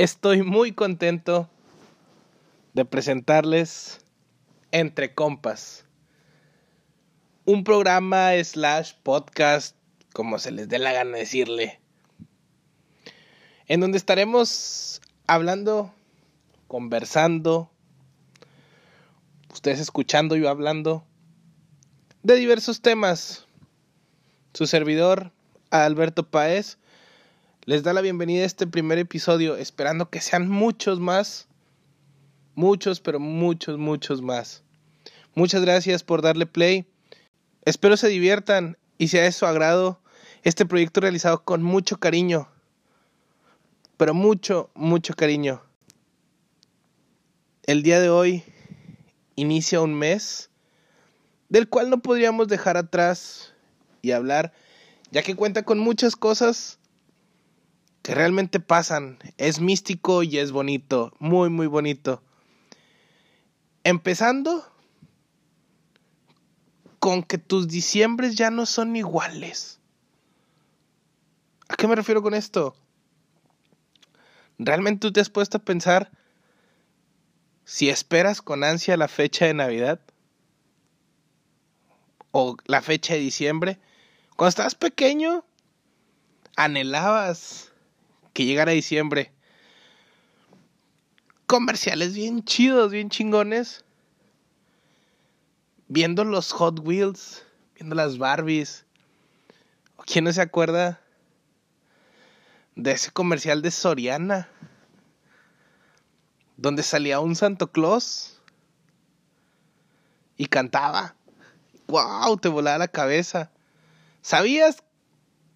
Estoy muy contento de presentarles Entre Compas. Un programa slash podcast, como se les dé la gana decirle. En donde estaremos hablando, conversando, ustedes escuchando, yo hablando, de diversos temas. Su servidor, Alberto Paez, les da la bienvenida a este primer episodio, esperando que sean muchos más. Muchos, pero muchos, muchos más. Muchas gracias por darle play. Espero se diviertan y sea de su agrado este proyecto realizado con mucho cariño. Pero mucho, mucho cariño. El día de hoy inicia un mes del cual no podríamos dejar atrás y hablar, ya que cuenta con muchas cosas que realmente pasan. Es místico y es bonito, muy, muy bonito. Empezando con que tus diciembres ya no son iguales. ¿A qué me refiero con esto? ¿Realmente tú te has puesto a pensar si esperas con ansia la fecha de Navidad? ¿O la fecha de diciembre? Cuando estabas pequeño, anhelabas que llegara diciembre. Comerciales bien chidos, bien chingones. Viendo los Hot Wheels, viendo las Barbies. ¿Quién no se acuerda de ese comercial de Soriana? Donde salía un Santo Claus y cantaba. ¡Wow! Te volaba la cabeza. ¿Sabías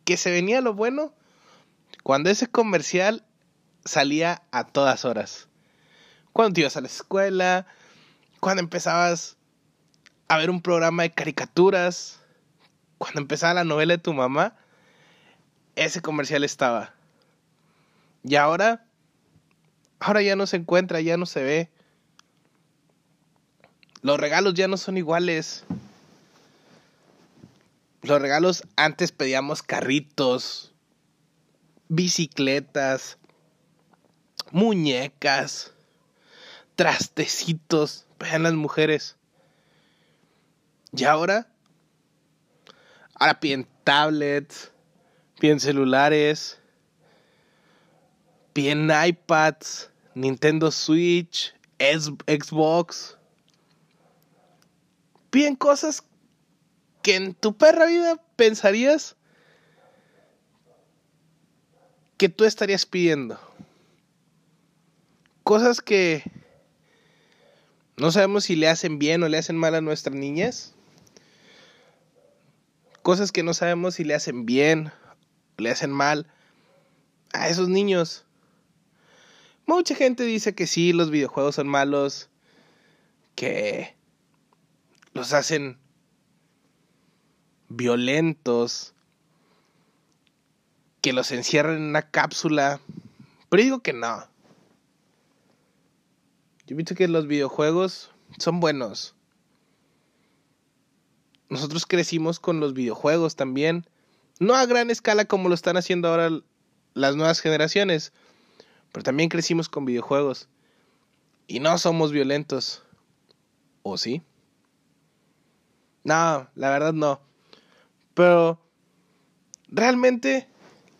que se venía lo bueno? Cuando ese comercial salía a todas horas. Cuando te ibas a la escuela, cuando empezabas a ver un programa de caricaturas, cuando empezaba la novela de tu mamá, ese comercial estaba. Y ahora, ahora ya no se encuentra, ya no se ve. Los regalos ya no son iguales. Los regalos antes pedíamos carritos, bicicletas, muñecas, trastecitos, vean las mujeres. Y ahora, ahora piden tablets, piden celulares, piden iPads, Nintendo Switch, Xbox. Piden cosas que en tu perra vida pensarías que tú estarías pidiendo? Cosas que no sabemos si le hacen bien o le hacen mal a nuestras niñas. Cosas que no sabemos si le hacen bien o le hacen mal a esos niños. Mucha gente dice que sí, los videojuegos son malos, que los hacen violentos, que los encierren en una cápsula. Pero digo que no. Yo pienso que los videojuegos son buenos. Nosotros crecimos con los videojuegos también. No a gran escala como lo están haciendo ahora las nuevas generaciones. Pero también crecimos con videojuegos. Y no somos violentos. ¿O sí? No, la verdad no. Pero realmente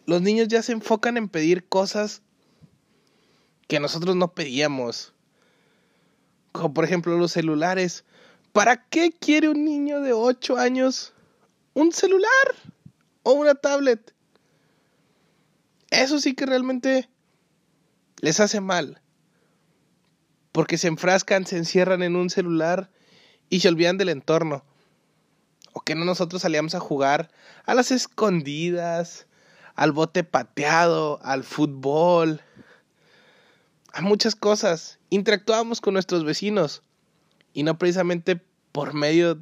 los niños ya se enfocan en pedir cosas que nosotros no pedíamos. Como por ejemplo los celulares. ¿Para qué quiere un niño de 8 años un celular o una tablet? Eso sí que realmente les hace mal. Porque se enfrascan, se encierran en un celular y se olvidan del entorno. O que no nosotros salíamos a jugar a las escondidas, al bote pateado, al fútbol, a muchas cosas. Interactuábamos con nuestros vecinos y no precisamente por medio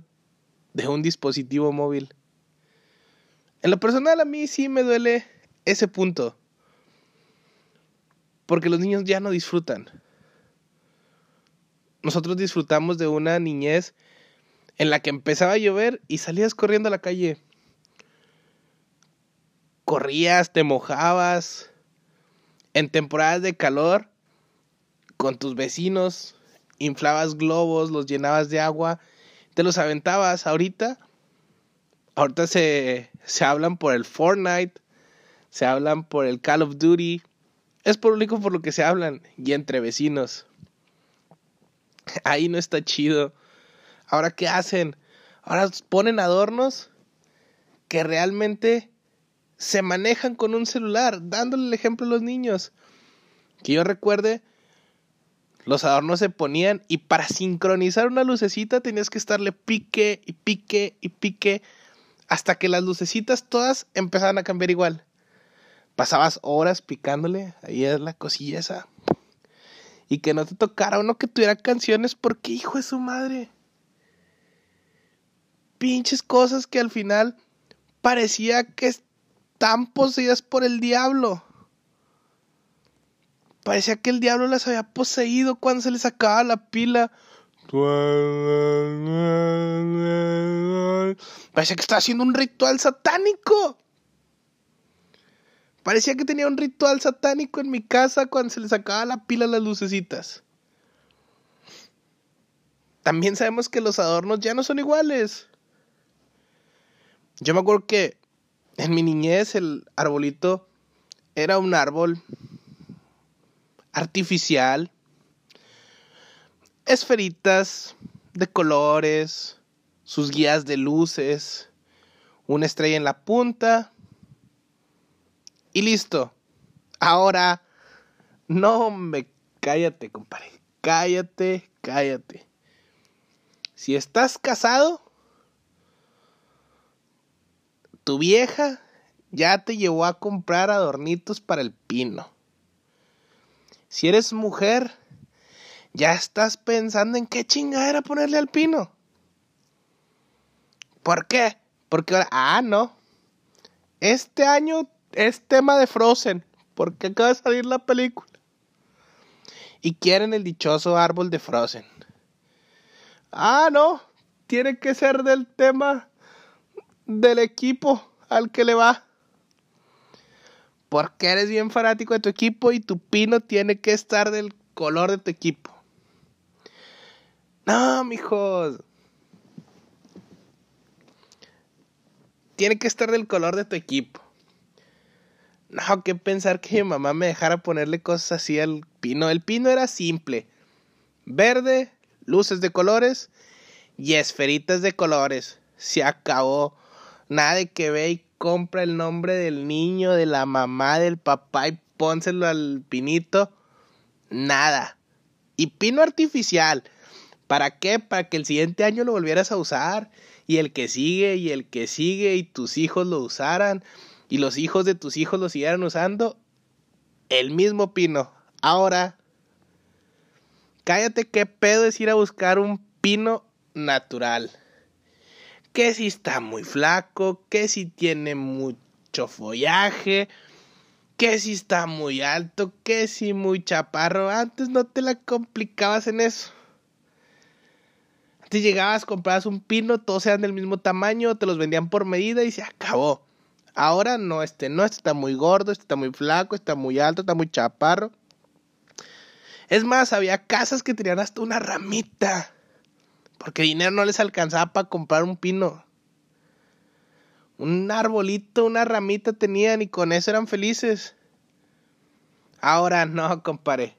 de un dispositivo móvil. En lo personal a mí sí me duele ese punto. Porque los niños ya no disfrutan. Nosotros disfrutamos de una niñez en la que empezaba a llover y salías corriendo a la calle corrías, te mojabas, En temporadas de calor, con tus vecinos, inflabas globos, los llenabas de agua, te los aventabas. Ahorita, ahorita se, se hablan por el Fortnite, se hablan por el Call of Duty. Es único por lo que se hablan y entre vecinos. Ahí no está chido. Ahora, ¿qué hacen? Ahora ponen adornos que realmente se manejan con un celular, dándole el ejemplo a los niños. Que yo recuerde, los adornos se ponían y para sincronizar una lucecita tenías que estarle pique y pique y pique hasta que las lucecitas todas empezaban a cambiar igual. Pasabas horas picándole, ahí es la cosilla esa. Y que no te tocara uno que tuviera canciones porque hijo de su madre. Pinches cosas que al final parecía que están poseídas por el diablo. Parecía que el diablo las había poseído cuando se les sacaba la pila. Parecía que estaba haciendo un ritual satánico. Parecía que tenía un ritual satánico en mi casa cuando se le sacaba la pila a las lucecitas. También sabemos que los adornos ya no son iguales. Yo me acuerdo que en mi niñez el arbolito era un árbol artificial, esferitas de colores, sus guías de luces, una estrella en la punta y listo. Ahora, no me cállate, compadre. Cállate, cállate. Si estás casado, tu vieja ya te llevó a comprar adornitos para el pino. Si eres mujer, ya estás pensando en qué chingadera ponerle al pino. ¿Por qué? Porque ahora, ah, no. Este año es tema de Frozen, porque acaba de salir la película. Y quieren el dichoso árbol de Frozen. Ah, no, tiene que ser del tema del equipo al que le va porque eres bien fanático de tu equipo y tu pino tiene que estar del color de tu equipo. No, mijos. Tiene que estar del color de tu equipo. No, que pensar que mi mamá me dejara ponerle cosas así al pino. El pino era simple. Verde, luces de colores y esferitas de colores. Se acabó. Nada que ve y compra el nombre del niño, de la mamá, del papá y pónselo al pinito. Nada. Y pino artificial. ¿Para qué? Para que el siguiente año lo volvieras a usar. Y el que sigue, y el que sigue, y tus hijos lo usaran. Y los hijos de tus hijos lo siguieran usando. El mismo pino. Ahora, cállate qué pedo es ir a buscar un pino natural que si está muy flaco, que si tiene mucho follaje, que si está muy alto, que si muy chaparro. Antes no te la complicabas en eso. Antes llegabas, comprabas un pino, todos eran del mismo tamaño, te los vendían por medida y se acabó. Ahora no, este no, este está muy gordo, este está muy flaco, está muy alto, está muy chaparro. Es más, había casas que tenían hasta una ramita. Porque dinero no les alcanzaba para comprar un pino. Un arbolito, una ramita tenían y con eso eran felices. Ahora no, compadre.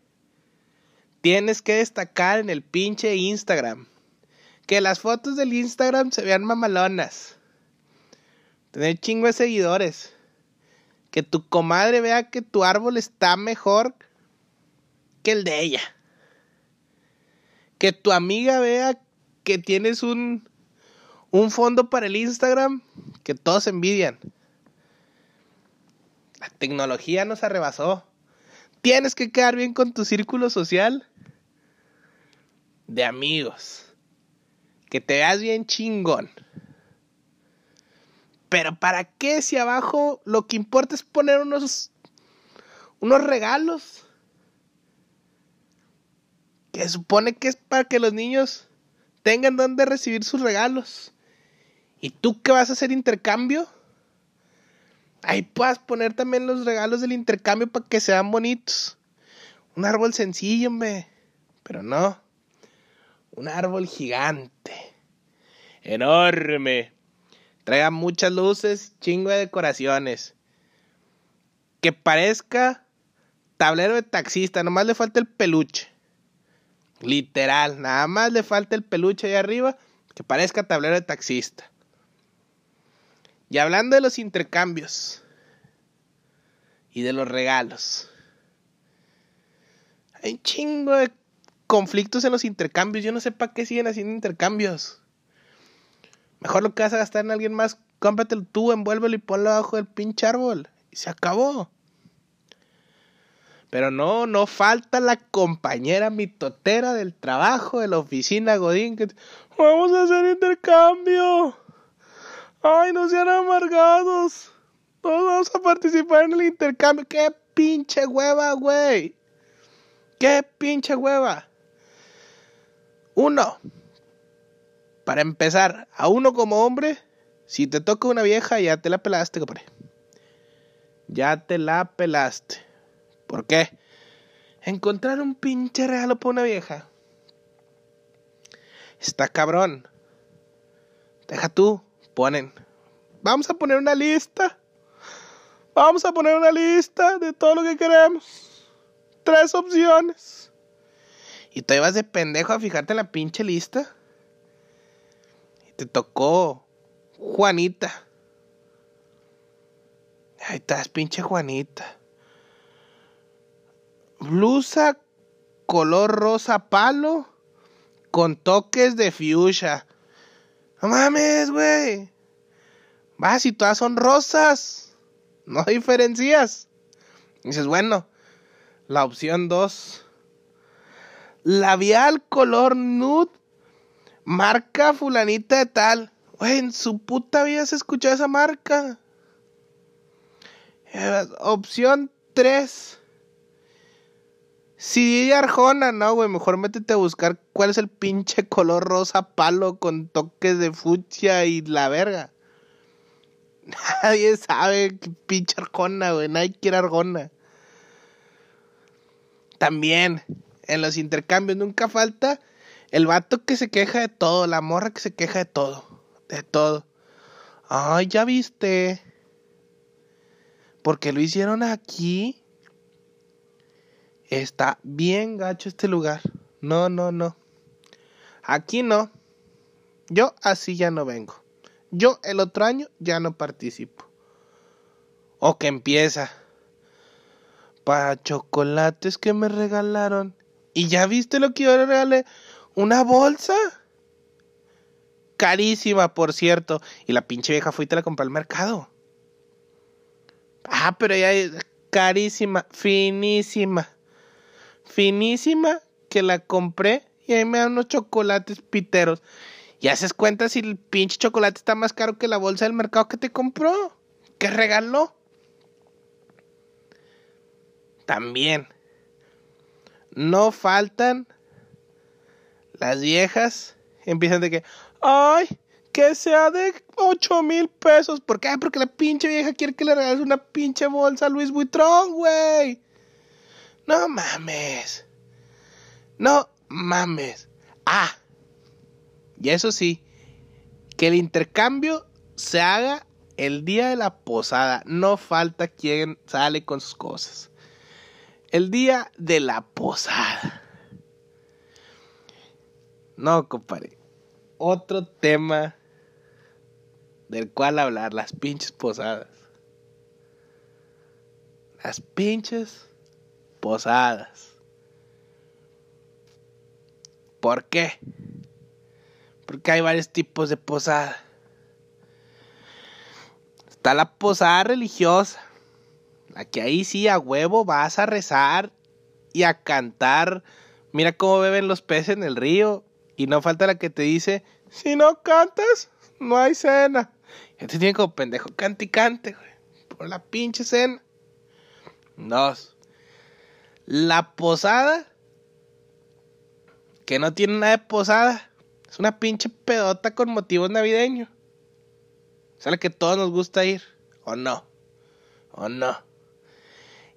Tienes que destacar en el pinche Instagram. Que las fotos del Instagram se vean mamalonas. Tener chingo de seguidores. Que tu comadre vea que tu árbol está mejor que el de ella. Que tu amiga vea que tienes un, un fondo para el Instagram que todos envidian. La tecnología nos arrebasó. Tienes que quedar bien con tu círculo social de amigos. Que te veas bien chingón. Pero ¿para qué si abajo lo que importa es poner unos unos regalos? Que supone que es para que los niños tengan donde recibir sus regalos. ¿Y tú qué vas a hacer intercambio? ahí puedas poner también los regalos del intercambio para que sean bonitos. Un árbol sencillo, hombre. Pero no. Un árbol gigante. Enorme. Traiga muchas luces, chingo de decoraciones. Que parezca tablero de taxista, nomás le falta el peluche. Literal, nada más le falta el peluche ahí arriba que parezca tablero de taxista. Y hablando de los intercambios y de los regalos. Hay un chingo de conflictos en los intercambios. Yo no sé para qué siguen haciendo intercambios. Mejor lo que vas a gastar en alguien más, cómpratelo tú, envuélvelo y ponlo abajo del pinche árbol. Y se acabó. Pero no, no falta la compañera mitotera del trabajo, de la oficina Godín, que vamos a hacer intercambio. Ay, no sean amargados. Todos vamos a participar en el intercambio. ¡Qué pinche hueva, güey! ¡Qué pinche hueva! Uno. Para empezar, a uno como hombre, si te toca una vieja, ya te la pelaste, compadre. Ya te la pelaste. ¿Por qué? Encontrar un pinche regalo para una vieja. Está cabrón. Deja tú, ponen. Vamos a poner una lista. Vamos a poner una lista de todo lo que queremos. Tres opciones. Y tú ibas de pendejo a fijarte en la pinche lista. Y te tocó Juanita. Ahí estás, pinche Juanita blusa color rosa palo con toques de fuchsia. No mames, güey. Va, si todas son rosas, no diferencias. dices, bueno, la opción 2. Labial color nude, marca fulanita de tal. Güey, en su puta vida se escuchó esa marca. Eh, opción 3 Sí, Arjona, no, güey, mejor métete a buscar cuál es el pinche color rosa palo con toques de fucsia y la verga. Nadie sabe qué pinche Arjona, güey, nadie quiere Arjona. También, en los intercambios nunca falta el vato que se queja de todo, la morra que se queja de todo, de todo. Ay, ya viste. Porque lo hicieron aquí. Está bien gacho este lugar. No, no, no. Aquí no. Yo así ya no vengo. Yo el otro año ya no participo. O que empieza. Para chocolates que me regalaron. ¿Y ya viste lo que yo le regalé? ¿Una bolsa? Carísima, por cierto. Y la pinche vieja fue y te la compré al mercado. Ah, pero ya carísima, finísima finísima que la compré y ahí me dan unos chocolates piteros. Y haces cuenta si el pinche chocolate está más caro que la bolsa del mercado que te compró, que regaló. También, no faltan las viejas, empiezan de que, ay, que sea de 8 mil pesos. ¿Por qué? Porque la pinche vieja quiere que le regales una pinche bolsa a Luis Buitrón, güey. No mames. No mames. Ah. Y eso sí, que el intercambio se haga el día de la posada. No falta quien sale con sus cosas. El día de la posada. No, compadre. Otro tema del cual hablar, las pinches posadas. Las pinches posadas. ¿Por qué? Porque hay varios tipos de posada. Está la posada religiosa, la que ahí sí a huevo vas a rezar y a cantar. Mira cómo beben los peces en el río. Y no falta la que te dice, si no cantas, no hay cena. Y te tiene como pendejo, cante y cante, Por la pinche cena. Dos. La posada, que no tiene nada de posada, es una pinche pedota con motivos navideños. Es a la que todos nos gusta ir, ¿o no? ¿O no?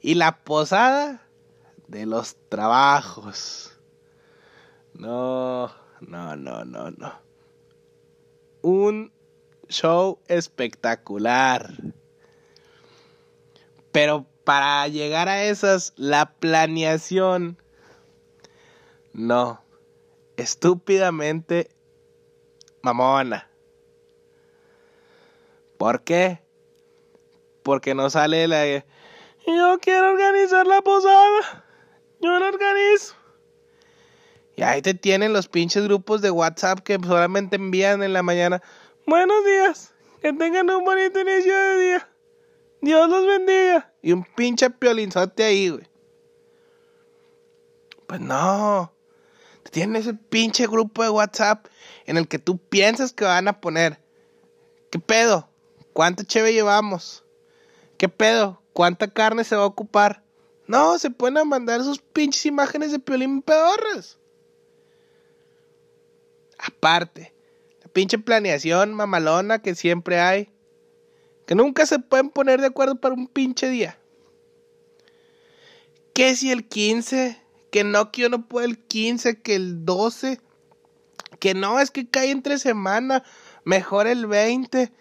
Y la posada de los trabajos. No, no, no, no, no. Un show espectacular. Pero para llegar a esas, la planeación, no, estúpidamente mamona. ¿Por qué? Porque no sale la... Yo quiero organizar la posada. Yo la organizo. Y ahí te tienen los pinches grupos de WhatsApp que solamente envían en la mañana. Buenos días. Que tengan un bonito inicio de día. Dios los bendiga. Y un pinche piolinzote ahí, güey. Pues no. Tienen ese pinche grupo de WhatsApp en el que tú piensas que van a poner. ¿Qué pedo? ¿Cuánta cheve llevamos? ¿Qué pedo? ¿Cuánta carne se va a ocupar? No, se pueden mandar sus pinches imágenes de piolín pedorras. Aparte, la pinche planeación mamalona que siempre hay. Que nunca se pueden poner de acuerdo para un pinche día. ¿Qué si el 15? Que no, que yo no puedo el 15, que el 12. Que no, es que cae entre semana. Mejor el 20.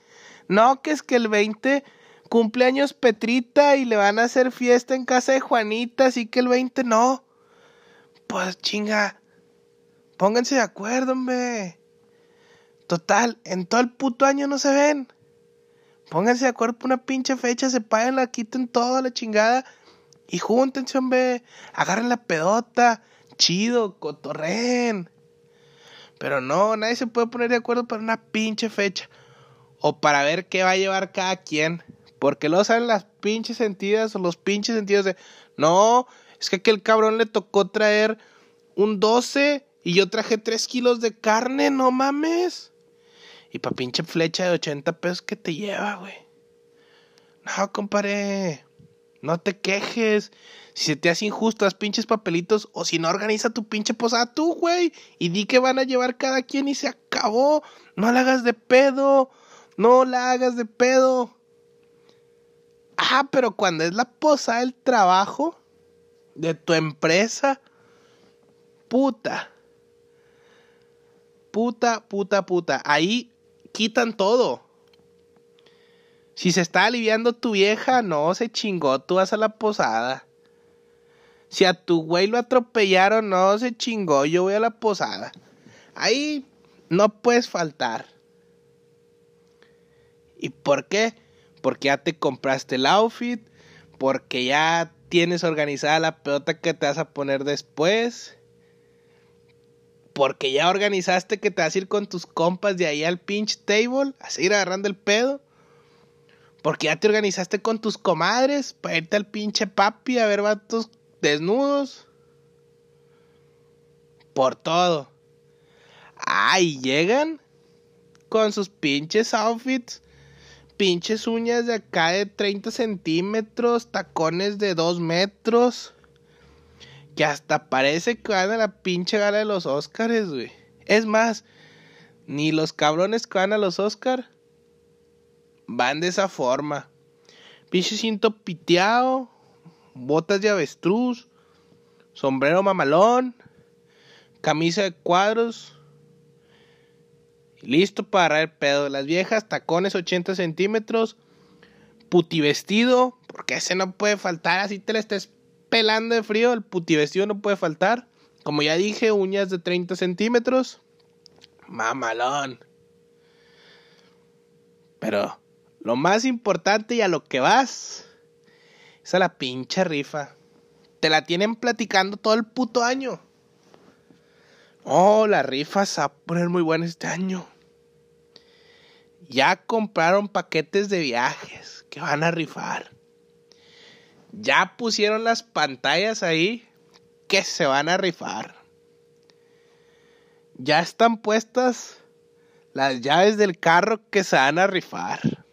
No, que es que el 20 cumpleaños Petrita y le van a hacer fiesta en casa de Juanita, así que el 20 no. Pues chinga. Pónganse de acuerdo, hombre. Total, en todo el puto año no se ven. Pónganse de acuerdo por una pinche fecha, se paguen la quiten toda la chingada y júntense, hombre. Agarren la pedota, chido, cotorren. Pero no, nadie se puede poner de acuerdo para una pinche fecha o para ver qué va a llevar cada quien. Porque luego salen las pinches sentidas o los pinches sentidos de, no, es que aquel cabrón le tocó traer un 12 y yo traje 3 kilos de carne, no mames. Y pa' pinche flecha de 80 pesos que te lleva, güey. No, compadre. No te quejes. Si se te hace injusto las pinches papelitos, o si no organiza tu pinche posada tú, güey. Y di que van a llevar cada quien y se acabó. No la hagas de pedo. No la hagas de pedo. Ah, pero cuando es la posada del trabajo de tu empresa, puta. Puta, puta, puta. Ahí quitan todo. Si se está aliviando tu vieja, no, se chingó, tú vas a la posada. Si a tu güey lo atropellaron, no, se chingó, yo voy a la posada. Ahí no puedes faltar. ¿Y por qué? Porque ya te compraste el outfit, porque ya tienes organizada la pelota que te vas a poner después porque ya organizaste que te vas a ir con tus compas de ahí al pinch table a seguir agarrando el pedo. Porque ya te organizaste con tus comadres para irte al pinche papi a ver vatos desnudos. Por todo. Ay, llegan con sus pinches outfits. Pinches uñas de acá de 30 centímetros, tacones de 2 metros que hasta parece que van a la pinche gala de los Oscars, güey. Es más, ni los cabrones que van a los Oscars van de esa forma. Pinche cinto piteado, botas de avestruz, sombrero mamalón, camisa de cuadros. Listo para el pedo. Las viejas, tacones 80 centímetros, puti vestido, porque ese no puede faltar, así te la estés pelando de frío, el puti vestido no puede faltar. Como ya dije, uñas de 30 centímetros. Mamalón. Pero lo más importante y a lo que vas es a la pinche rifa. Te la tienen platicando todo el puto año. Oh, la rifa se va a poner muy buena este año. Ya compraron paquetes de viajes que van a rifar ya pusieron las pantallas ahí que se van a rifar. Ya están puestas las llaves del carro que se van a rifar.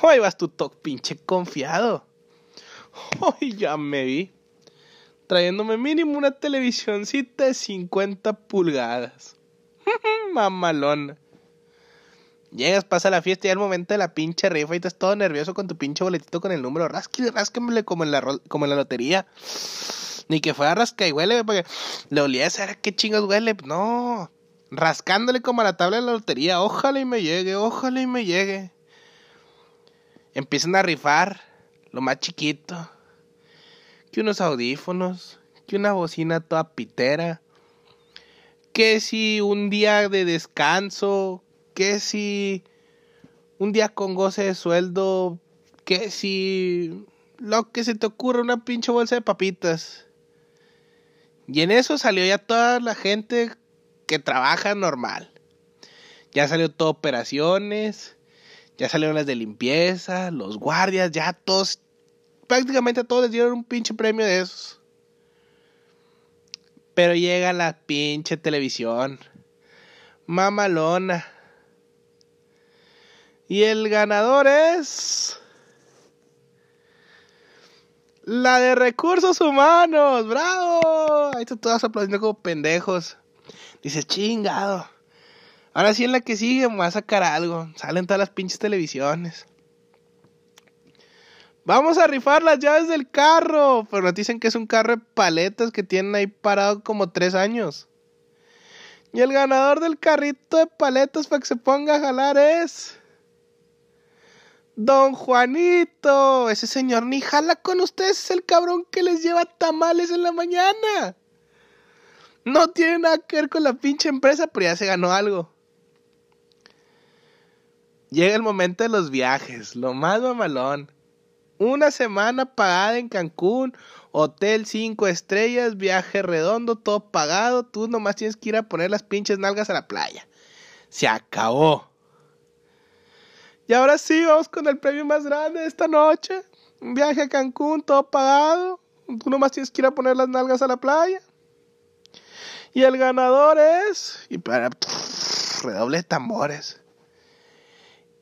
Hoy vas tu toc pinche confiado. Hoy ya me vi. Trayéndome mínimo una televisioncita de 50 pulgadas. Mamalona. Llegas, pasa la fiesta y al momento de la pinche rifa y estás todo nervioso con tu pinche boletito con el número. Rasque, rásquemele como en la, como en la lotería. Ni que fuera rasca y huele, porque le olía a saber qué chingos huele. No, rascándole como a la tabla de la lotería. Ojalá y me llegue, ojalá y me llegue. Empiezan a rifar lo más chiquito. Que unos audífonos, que una bocina toda pitera. Que si un día de descanso, que si un día con goce de sueldo, que si lo que se te ocurra, una pinche bolsa de papitas. Y en eso salió ya toda la gente que trabaja normal. Ya salió todo operaciones, ya salieron las de limpieza, los guardias, ya todos, prácticamente a todos les dieron un pinche premio de esos. Pero llega la pinche televisión. Mamalona y el ganador es... La de recursos humanos, bravo. Ahí están todos aplaudiendo como pendejos. Dice, chingado. Ahora sí en la que sigue me voy a sacar algo. Salen todas las pinches televisiones. Vamos a rifar las llaves del carro. Pero nos dicen que es un carro de paletas que tienen ahí parado como tres años. Y el ganador del carrito de paletas para que se ponga a jalar es... Don Juanito, ese señor ni jala con ustedes, es el cabrón que les lleva tamales en la mañana. No tiene nada que ver con la pinche empresa, pero ya se ganó algo. Llega el momento de los viajes, lo más mamalón. Una semana pagada en Cancún, hotel cinco estrellas, viaje redondo, todo pagado. Tú nomás tienes que ir a poner las pinches nalgas a la playa. Se acabó. Y ahora sí, vamos con el premio más grande de esta noche. Un viaje a Cancún, todo pagado. Tú nomás tienes que ir a poner las nalgas a la playa. Y el ganador es. Y para. redoble de tambores.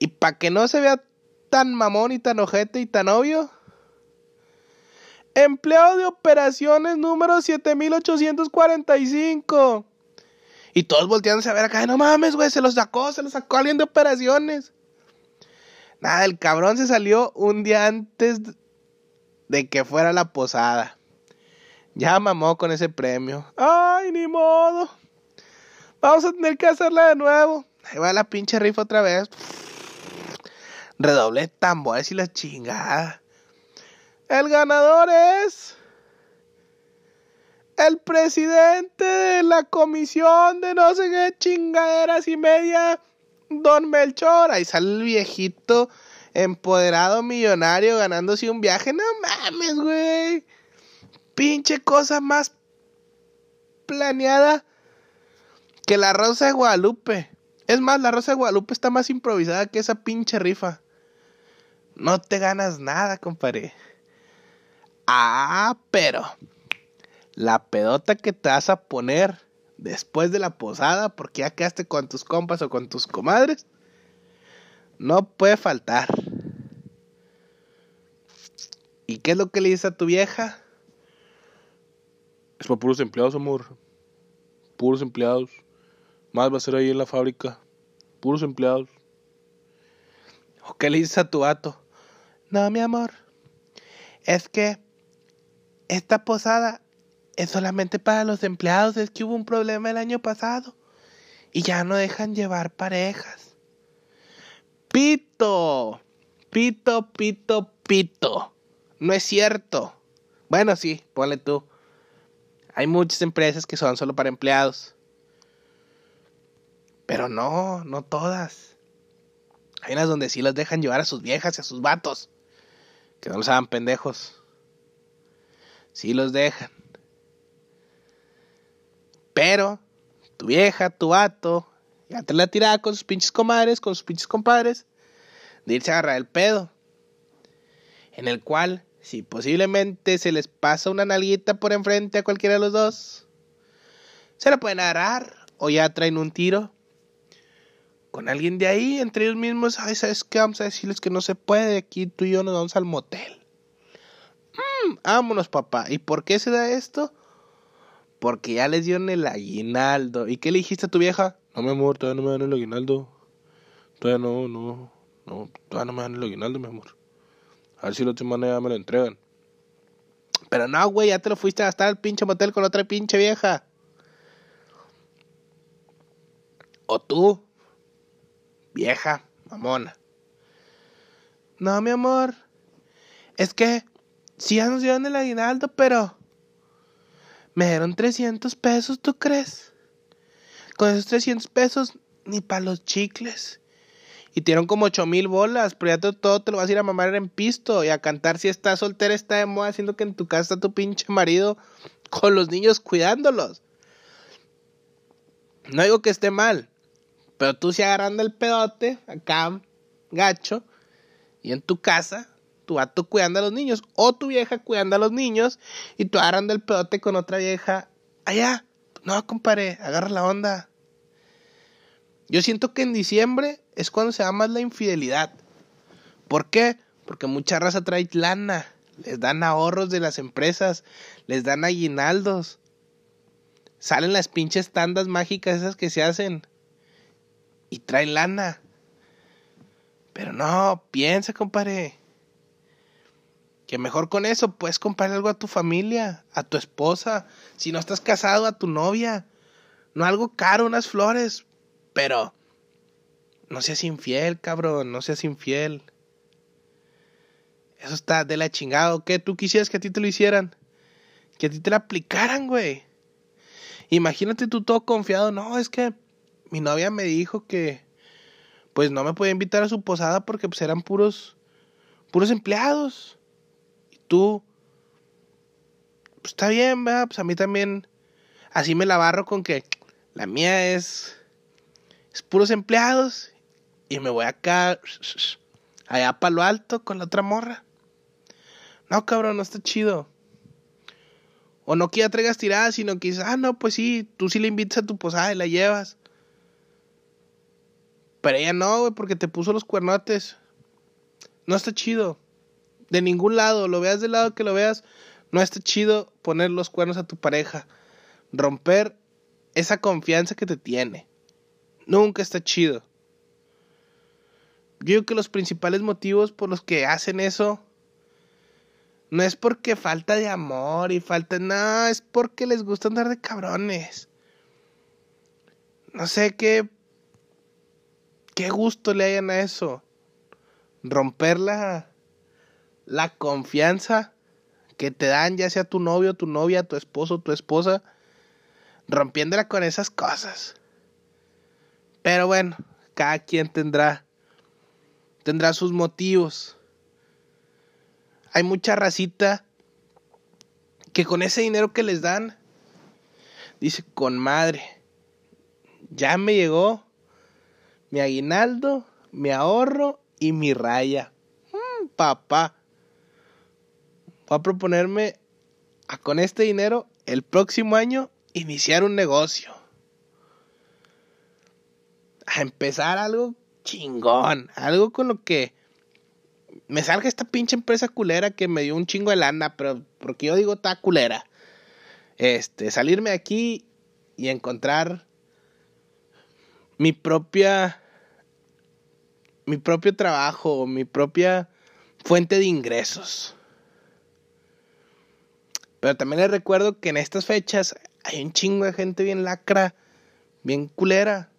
Y para que no se vea tan mamón y tan ojete y tan obvio. Empleo de operaciones número 7845. Y todos volteándose a ver acá. No mames, güey, se los sacó, se los sacó alguien de operaciones. Nada, el cabrón se salió un día antes de que fuera la posada. Ya mamó con ese premio. Ay, ni modo. Vamos a tener que hacerla de nuevo. Ahí va la pinche rifa otra vez. Redoble tambores y la chingada. El ganador es el presidente de la comisión de no sé qué chingaderas y media Don Melchor. Ahí sale el viejito empoderado millonario ganándose un viaje. No mames, güey. Pinche cosa más planeada que la Rosa de Guadalupe. Es más, la Rosa de Guadalupe está más improvisada que esa pinche rifa. No te ganas nada, compadre. Ah, pero la pedota que te vas a poner después de la posada, porque ya quedaste con tus compas o con tus comadres, no puede faltar. ¿Y qué es lo que le dice a tu vieja? Es para puros empleados, amor. Puros empleados. Más va a ser ahí en la fábrica. Puros empleados. ¿O qué le dices a tu vato? No, mi amor. Es que esta posada es solamente para los empleados. Es que hubo un problema el año pasado y ya no dejan llevar parejas. Pito, pito, pito, pito. No es cierto. Bueno, sí, ponle tú. Hay muchas empresas que son solo para empleados. Pero no, no todas. Hay unas donde sí las dejan llevar a sus viejas y a sus vatos. Que no los hagan pendejos. Sí los dejan. Pero tu vieja, tu vato, ya te la tirada con sus pinches comadres, con sus pinches compadres, de irse a agarrar el pedo. En el cual, si posiblemente se les pasa una nalguita por enfrente a cualquiera de los dos, se la pueden agarrar o ya traen un tiro con alguien de ahí, entre ellos mismos, ay, ¿sabes qué? Vamos a decirles que no se puede, aquí tú y yo nos vamos al motel. Mm, vámonos, papá. ¿Y por qué se da esto? Porque ya les dieron el aguinaldo. ¿Y qué le dijiste a tu vieja? No, mi amor, todavía no me dan el aguinaldo. Todavía no, no, no, todavía no me dan el aguinaldo, mi amor. A ver si la otra semana ya me lo entregan. Pero no, güey, ya te lo fuiste a gastar al pinche motel con otra pinche vieja. O tú, vieja, mamona. No, mi amor. Es que sí ya nos dieron el aguinaldo, pero me dieron 300 pesos, ¿tú crees? Con esos 300 pesos ni para los chicles. Y te como 8 mil bolas, pero ya todo, te lo vas a ir a mamar en pisto y a cantar si estás soltera, está de moda, haciendo que en tu casa está tu pinche marido con los niños cuidándolos. No digo que esté mal, pero tú si agarrando el pedote, acá, gacho, y en tu casa, tu vato cuidando a los niños, o tu vieja cuidando a los niños, y tú agarrando el pedote con otra vieja, allá. No, compadre, agarra la onda. Yo siento que en diciembre es cuando se da más la infidelidad. ¿Por qué? Porque mucha raza trae lana. Les dan ahorros de las empresas. Les dan aguinaldos. Salen las pinches tandas mágicas esas que se hacen. Y traen lana. Pero no, piensa, compadre. Que mejor con eso puedes comprar algo a tu familia, a tu esposa. Si no estás casado, a tu novia. No algo caro, unas flores. Pero no seas infiel, cabrón, no seas infiel. Eso está de la chingada, ¿qué? ¿Tú quisieras que a ti te lo hicieran? Que a ti te la aplicaran, güey. Imagínate tú todo confiado, no, es que mi novia me dijo que pues no me podía invitar a su posada porque pues eran puros puros empleados. Tú pues está bien, ¿verdad? Pues a mí también así me la barro con que la mía es es puros empleados y me voy acá, allá para lo alto con la otra morra. No, cabrón, no está chido. O no que ya traigas tiradas, sino que dices, ah, no, pues sí, tú sí le invitas a tu posada y la llevas. Pero ella no, güey, porque te puso los cuernotes. No está chido. De ningún lado, lo veas del lado que lo veas, no está chido poner los cuernos a tu pareja. Romper esa confianza que te tiene. Nunca está chido. Yo digo que los principales motivos por los que hacen eso no es porque falta de amor y falta nada, es porque les gusta andar de cabrones. No sé qué qué gusto le hayan a eso. Romper la la confianza que te dan ya sea tu novio, tu novia, tu esposo, tu esposa, rompiéndola con esas cosas. Pero bueno, cada quien tendrá tendrá sus motivos. Hay mucha racita que con ese dinero que les dan, dice, con madre, ya me llegó mi aguinaldo, mi ahorro y mi raya. Mm, papá, voy a proponerme a con este dinero el próximo año iniciar un negocio. A empezar algo chingón, algo con lo que me salga esta pinche empresa culera que me dio un chingo de lana, pero porque yo digo está culera. Este, salirme de aquí y encontrar mi propia mi propio trabajo, mi propia fuente de ingresos. Pero también les recuerdo que en estas fechas hay un chingo de gente bien lacra, bien culera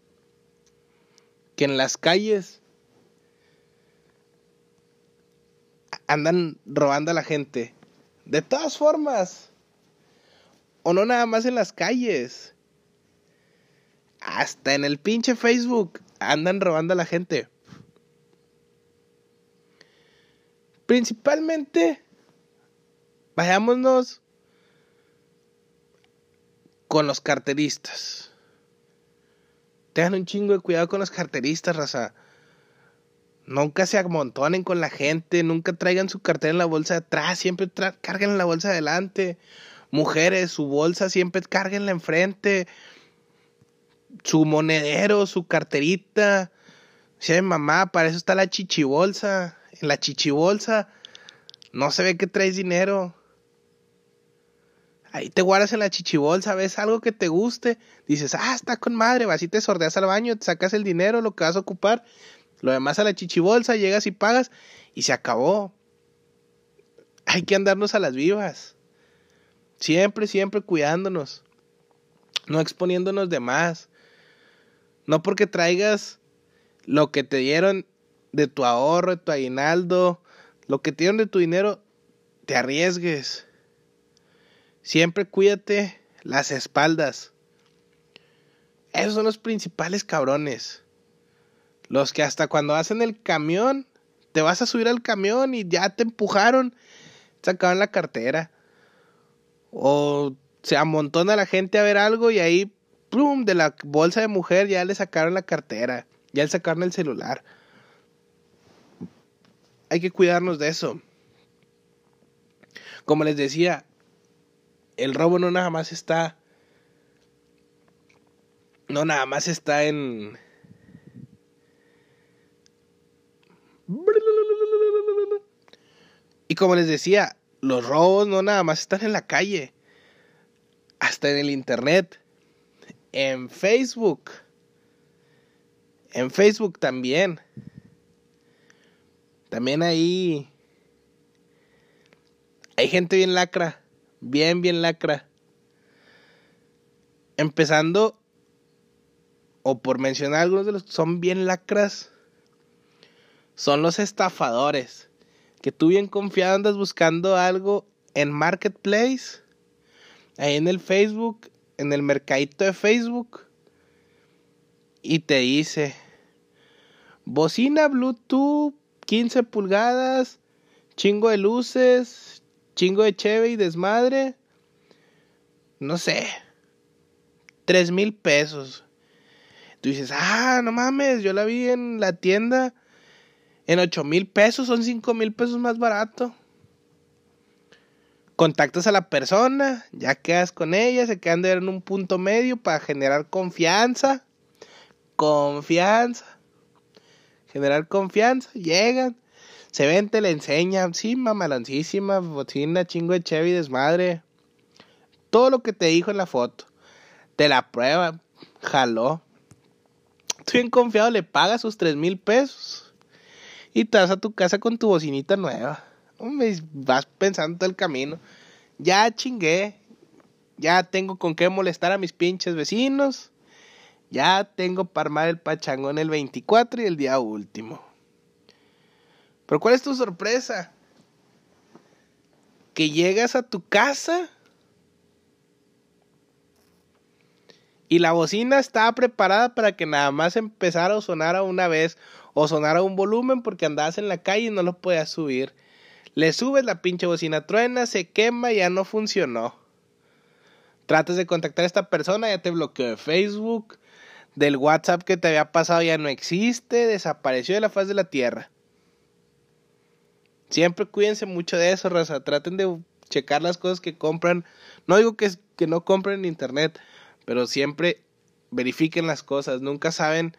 que en las calles andan robando a la gente. De todas formas. O no nada más en las calles. Hasta en el pinche Facebook andan robando a la gente. Principalmente, vayámonos con los carteristas. Tengan un chingo de cuidado con los carteristas, raza. Nunca se amontonen con la gente, nunca traigan su cartera en la bolsa de atrás, siempre carguen en la bolsa de adelante. Mujeres, su bolsa siempre carguenla enfrente. Su monedero, su carterita. Si mamá, para eso está la chichibolsa. En la chichibolsa no se ve que traes dinero. Ahí te guardas en la chichibolsa, ves algo que te guste, dices, ah, está con madre, vas y te sordeas al baño, te sacas el dinero, lo que vas a ocupar, Lo demás a la chichibolsa, llegas y pagas y se acabó. Hay que andarnos a las vivas. Siempre, siempre cuidándonos. No exponiéndonos de más. No porque traigas lo que te dieron de tu ahorro, de tu aguinaldo, lo que te dieron de tu dinero, te arriesgues. Siempre cuídate las espaldas. Esos son los principales cabrones. Los que hasta cuando hacen el camión, te vas a subir al camión y ya te empujaron, sacaban la cartera. O se amontona la gente a ver algo y ahí, plum, de la bolsa de mujer ya le sacaron la cartera, ya le sacaron el celular. Hay que cuidarnos de eso. Como les decía, el robo no nada más está. No nada más está en. Y como les decía, los robos no nada más están en la calle, hasta en el internet, en Facebook, en Facebook también. También ahí hay gente bien lacra, bien, bien lacra. Empezando, o por mencionar algunos de los que son bien lacras, son los estafadores. Que tú bien confiado andas buscando algo en Marketplace, ahí en el Facebook, en el mercadito de Facebook, y te dice, bocina Bluetooth 15 pulgadas, chingo de luces, chingo de cheve y desmadre, no sé, 3 mil pesos. Tú dices, ah, no mames, yo la vi en la tienda en 8 mil pesos, son 5 mil pesos más barato. Contactas a la persona, ya quedas con ella, se quedan de ver en un punto medio para generar confianza. Confianza. Generar confianza, llegan, se ven, te le enseñan, sí, mamaloncísima, bocina, chingo de Chevy, desmadre. Todo lo que te dijo en la foto. Te la prueba, jaló. Estoy bien confiado, le pagas sus tres mil pesos. Y te vas a tu casa con tu bocinita nueva. Vas pensando todo el camino. Ya chingué. Ya tengo con qué molestar a mis pinches vecinos. Ya tengo para armar el pachangón el 24 y el día último. Pero ¿cuál es tu sorpresa? Que llegas a tu casa y la bocina estaba preparada para que nada más empezara o sonara una vez o sonara un volumen porque andabas en la calle y no lo podías subir. Le subes la pinche bocina truena, se quema ya no funcionó. Tratas de contactar a esta persona, ya te bloqueó de Facebook, del WhatsApp que te había pasado ya no existe, desapareció de la faz de la tierra. Siempre cuídense mucho de eso, raza. Traten de checar las cosas que compran. No digo que, que no compren en internet, pero siempre verifiquen las cosas. Nunca saben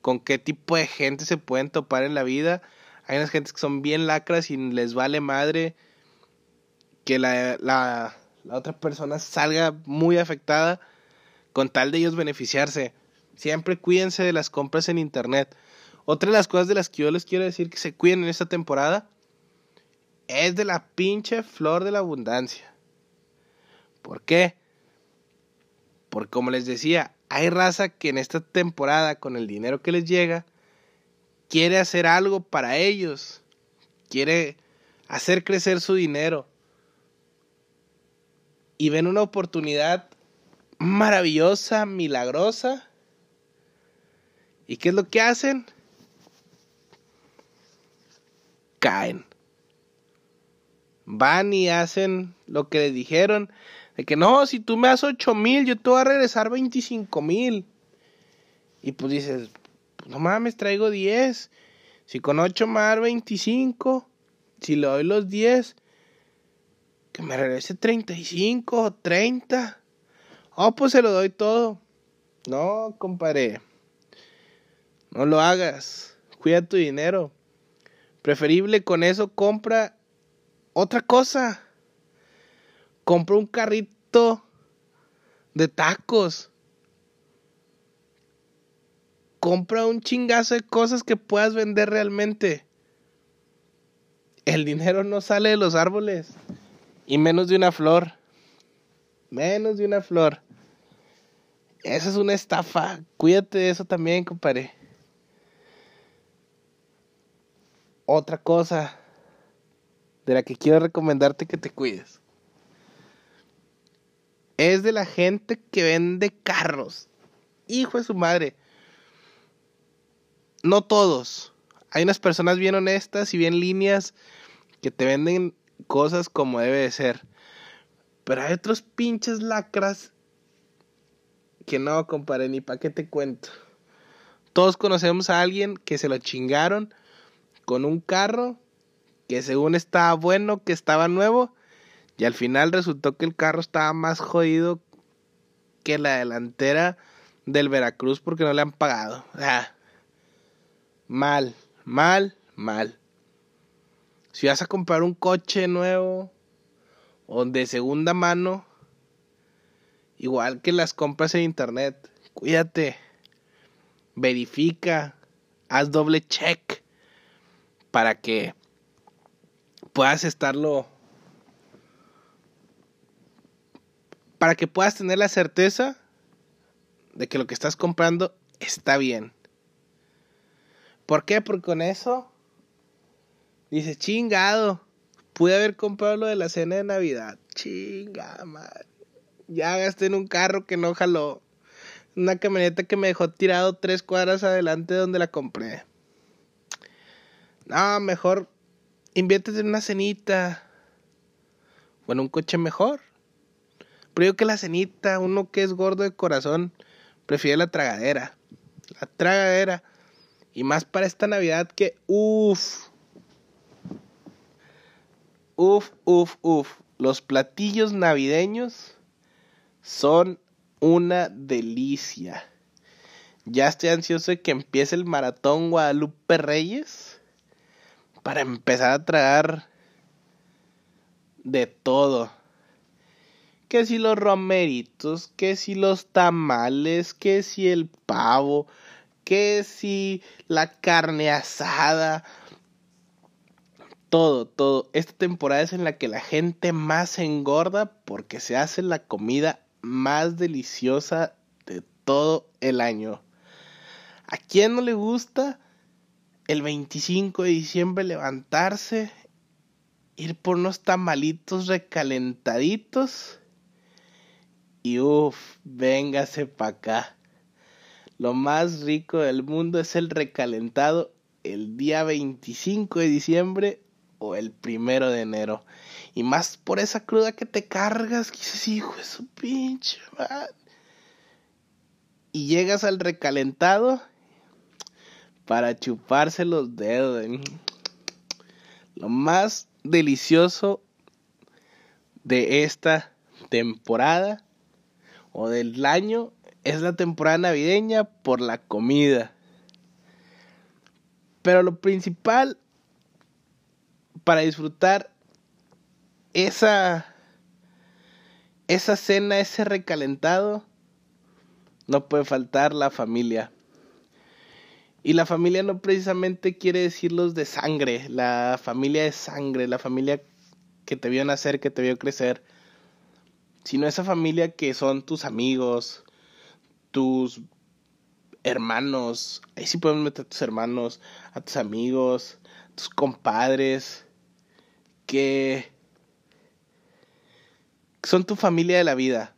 con qué tipo de gente se pueden topar en la vida. Hay unas gentes que son bien lacras y les vale madre que la, la, la otra persona salga muy afectada con tal de ellos beneficiarse. Siempre cuídense de las compras en internet. Otra de las cosas de las que yo les quiero decir que se cuiden en esta temporada es de la pinche flor de la abundancia. ¿Por qué? Porque como les decía, hay raza que en esta temporada, con el dinero que les llega, quiere hacer algo para ellos. Quiere hacer crecer su dinero. Y ven una oportunidad maravillosa, milagrosa. ¿Y qué es lo que hacen? Caen van y hacen lo que les dijeron. De que no, si tú me das 8 mil, yo te voy a regresar 25 mil. Y pues dices, no mames, traigo 10. Si con 8 me dar 25, si le doy los 10, que me regrese 35 o 30. Oh, pues se lo doy todo. No, compadre. No lo hagas. Cuida tu dinero. Preferible con eso compra otra cosa. Compró un carrito de tacos. compra un chingazo de cosas que puedas vender realmente. El dinero no sale de los árboles. Y menos de una flor. Menos de una flor. Esa es una estafa. Cuídate de eso también, compadre. Otra cosa de la que quiero recomendarte que te cuides. Es de la gente que vende carros. Hijo de su madre. No todos. Hay unas personas bien honestas y bien líneas que te venden cosas como debe de ser. Pero hay otros pinches lacras que no, compadre, ni para qué te cuento. Todos conocemos a alguien que se lo chingaron con un carro que según estaba bueno, que estaba nuevo, y al final resultó que el carro estaba más jodido que la delantera del Veracruz porque no le han pagado. Sea, mal, mal, mal. Si vas a comprar un coche nuevo o de segunda mano, igual que las compras en internet, cuídate, verifica, haz doble check para que puedas estarlo para que puedas tener la certeza de que lo que estás comprando está bien. ¿Por qué? Porque con eso dice chingado, pude haber comprado lo de la cena de Navidad. Chinga, madre. Ya gasté en un carro que no jaló. Una camioneta que me dejó tirado tres cuadras adelante de donde la compré. No, mejor inviértete en una cenita. O en un coche mejor. Pero yo que la cenita, uno que es gordo de corazón, prefiere la tragadera. La tragadera. Y más para esta Navidad que, uff. Uf, uf, uf. Los platillos navideños son una delicia. Ya estoy ansioso de que empiece el maratón Guadalupe Reyes para empezar a tragar de todo. Que si los romeritos, que si los tamales, que si el pavo, que si la carne asada. Todo, todo. Esta temporada es en la que la gente más engorda porque se hace la comida más deliciosa de todo el año. ¿A quién no le gusta el 25 de diciembre levantarse, ir por unos tamalitos recalentaditos y uff, véngase para acá? Lo más rico del mundo es el recalentado el día 25 de diciembre o el primero de enero. Y más por esa cruda que te cargas, que dices, hijo de su pinche madre. Y llegas al recalentado para chuparse los dedos. Lo más delicioso de esta temporada o del año es la temporada navideña por la comida. Pero lo principal para disfrutar esa, esa cena, ese recalentado, no puede faltar la familia. Y la familia no precisamente quiere decir los de sangre, la familia de sangre, la familia que te vio nacer, que te vio crecer, sino esa familia que son tus amigos, tus hermanos, ahí sí podemos meter a tus hermanos, a tus amigos, tus compadres, que son tu familia de la vida.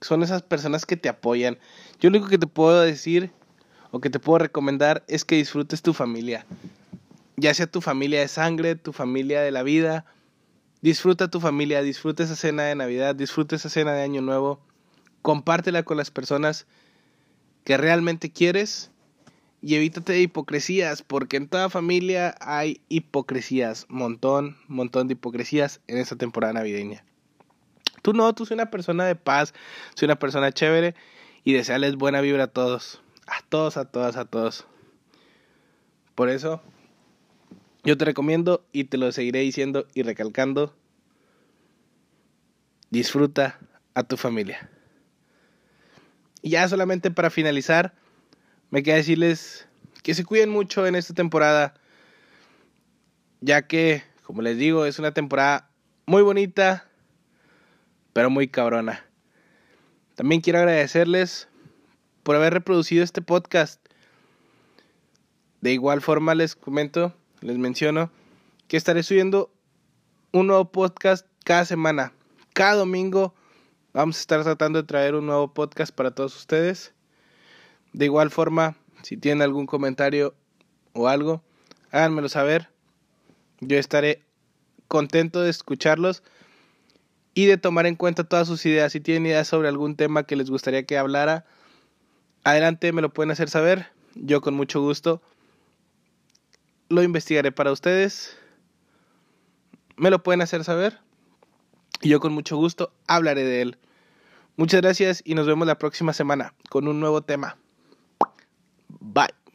Son esas personas que te apoyan. Yo lo único que te puedo decir o que te puedo recomendar es que disfrutes tu familia. Ya sea tu familia de sangre, tu familia de la vida. Disfruta tu familia, disfruta esa cena de Navidad, disfruta esa cena de Año Nuevo. Compártela con las personas que realmente quieres y evítate de hipocresías, porque en toda familia hay hipocresías, montón, montón de hipocresías en esta temporada navideña. Tú no, tú soy una persona de paz, soy una persona chévere y desearles buena vibra a todos, a todos, a todas, a todos. Por eso, yo te recomiendo y te lo seguiré diciendo y recalcando, disfruta a tu familia. Y ya solamente para finalizar, me queda decirles que se cuiden mucho en esta temporada, ya que, como les digo, es una temporada muy bonita, pero muy cabrona. También quiero agradecerles por haber reproducido este podcast. De igual forma les comento, les menciono que estaré subiendo un nuevo podcast cada semana. Cada domingo vamos a estar tratando de traer un nuevo podcast para todos ustedes. De igual forma, si tienen algún comentario o algo, háganmelo saber. Yo estaré contento de escucharlos y de tomar en cuenta todas sus ideas. Si tienen ideas sobre algún tema que les gustaría que hablara, adelante me lo pueden hacer saber. Yo con mucho gusto lo investigaré para ustedes. Me lo pueden hacer saber. Y yo con mucho gusto hablaré de él. Muchas gracias y nos vemos la próxima semana con un nuevo tema. Bye.